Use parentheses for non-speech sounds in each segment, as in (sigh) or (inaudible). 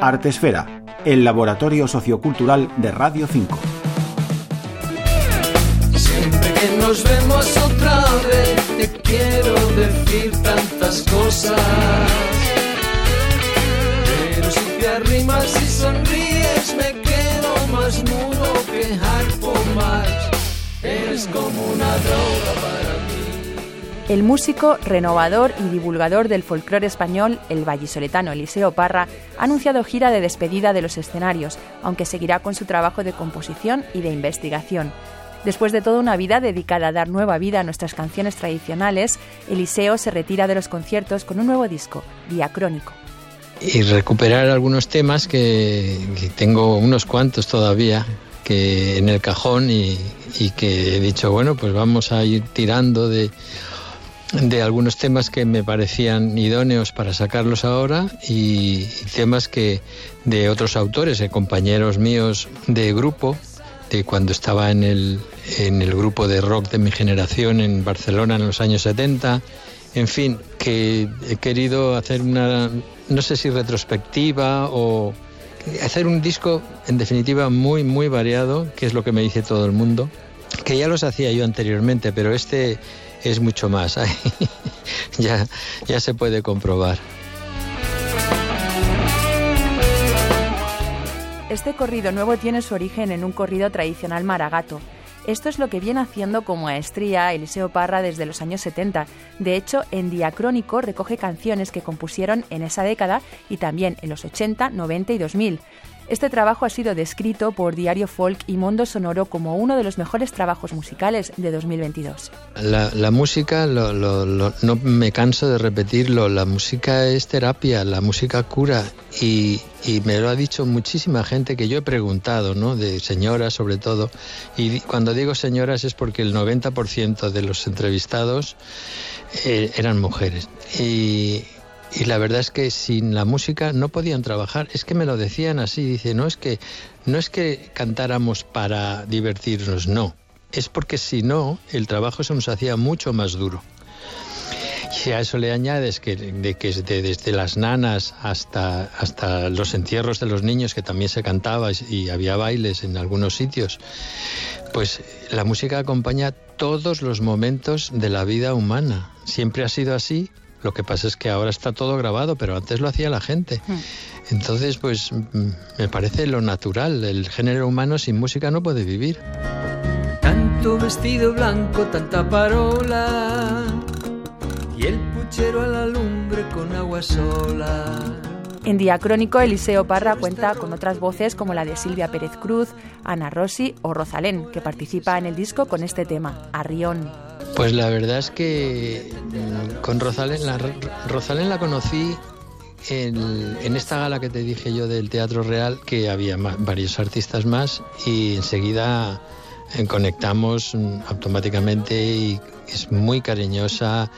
Artesfera, el laboratorio sociocultural de Radio 5. Siempre que nos vemos otra vez, te quiero decir tantas cosas. Pero si te arrimas y sonríes, me quedo más mudo que Harpo Marx. Eres como una droga para. El músico, renovador y divulgador del folclore español, el vallisoletano Eliseo Parra, ha anunciado gira de despedida de los escenarios, aunque seguirá con su trabajo de composición y de investigación. Después de toda una vida dedicada a dar nueva vida a nuestras canciones tradicionales, Eliseo se retira de los conciertos con un nuevo disco, Diacrónico. Y recuperar algunos temas que, que tengo unos cuantos todavía que en el cajón y, y que he dicho, bueno, pues vamos a ir tirando de de algunos temas que me parecían idóneos para sacarlos ahora y, temas que de otros autores, de compañeros míos de grupo, de cuando estaba en el, en el grupo de rock de mi generación en Barcelona en los años 70. En fin, que he querido hacer una, no sé si retrospectiva o hacer un disco en definitiva muy, muy variado, que es lo que me dice todo el mundo, que ya los hacía yo anteriormente, pero este es mucho más. (laughs) ya, ya se puede comprobar. Este corrido nuevo tiene su origen en un corrido tradicional maragato. Esto es lo que viene haciendo como maestría Eliseo Parra desde los años 70. De hecho, en Diacrónico recoge canciones que compusieron en esa década y también en los 80, 90 y 2000. Este trabajo ha sido descrito por Diario Folk y Mundo Sonoro como uno de los mejores trabajos musicales de 2022. La, música, no me canso de repetirlo, la música es terapia, la música cura y, me lo ha dicho muchísima gente que yo he preguntado, ¿no? de señoras sobre todo, y cuando digo señoras es porque el 90% de los entrevistados eh, eran mujeres. Y la verdad es que sin la música no podían trabajar. Es que me lo decían así, dice, no es que no es que cantáramos para divertirnos, no. Es porque si no, el trabajo se nos hacía mucho más duro. Y a eso le añades que, de que desde las nanas hasta, hasta los entierros de los niños, que también se cantaba y había bailes en algunos sitios, pues la música acompaña todos los momentos de la vida humana. Siempre ha sido así lo que pasa es que ahora está todo grabado, pero antes lo hacía la gente. Hmm. Entonces, pues mm, me parece lo natural. El género humano sin música no puede vivir. Tanto vestido blanco, tanta parola. Y el puchero a la lumbre con agua sola. En Diacrónico, Eliseo Parra cuenta con otras voces como la de Silvia Pérez Cruz, Ana Rossi o Rosalén, que participa en el disco con este tema, Arrión. Pues la verdad es que mm, con Rosalén la, la conocí en, esta gala que te dije yo del Teatro Real, que había varios artistas más y enseguida eh, conectamos mm, automáticamente y es muy cariñosa,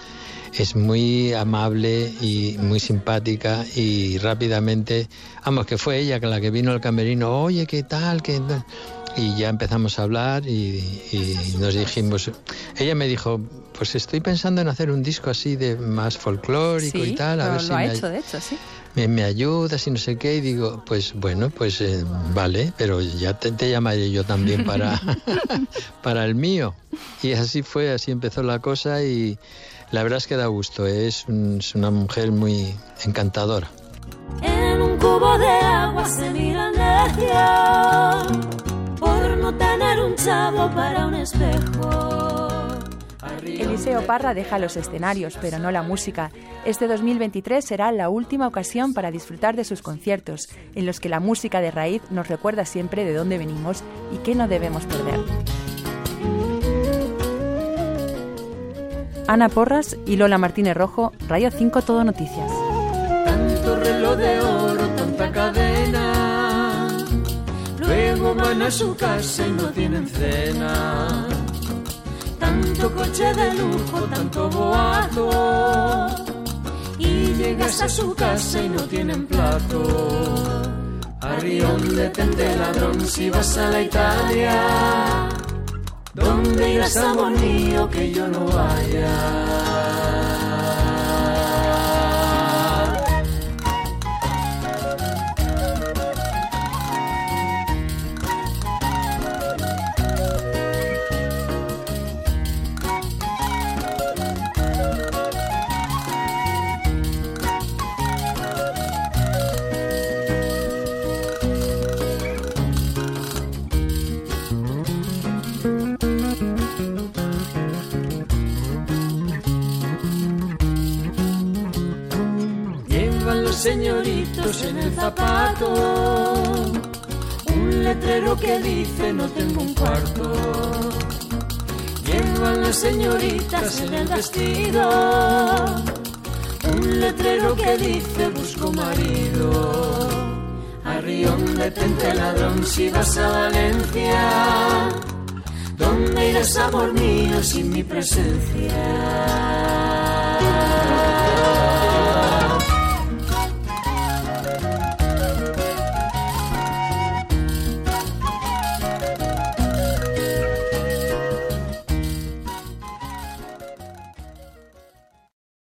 es muy amable y muy simpática y rápidamente, vamos, que fue ella la que vino al camerino, oye, ¿qué tal? ¿Qué tal? Y ya empezamos a hablar y, nos dijimos, ella me dijo, pues estoy pensando en hacer un disco así de más folclórico y tal, a ver si lo ha hecho, de hecho, sí. Me, ayudas y no sé qué, y digo, pues bueno, pues eh, vale, pero ya te, llamaré yo también para, (laughs) (laughs) para el mío. Y así fue, así empezó la cosa y la verdad es que da gusto, es, es una mujer muy encantadora. En un cubo de agua se miran para un espejo. Eliseo Parra deja los escenarios, pero no la música. Este 2023 será la última ocasión para disfrutar de sus conciertos, en los que la música de raíz nos recuerda siempre de dónde venimos y qué no debemos perder. Ana Porras y Lola Martínez Rojo, Radio 5 Todo Noticias. Tanto reloj de oro, tanta cadena Luego van a su casa y no tienen cena. Tanto coche de lujo, tanto boato. Y llegas a su casa y no tienen plato. Arrión detente ladrón si vas a la Italia. ¿Dónde irás, amor mío, que yo no vaya? Señoritos en el zapato un letrero que dice no tengo un cuarto. Llevan las señoritas en el vestido un letrero que dice busco marido. Arrión, detente ladrón si vas a Valencia. ¿Dónde irás, amor mío, sin mi presencia?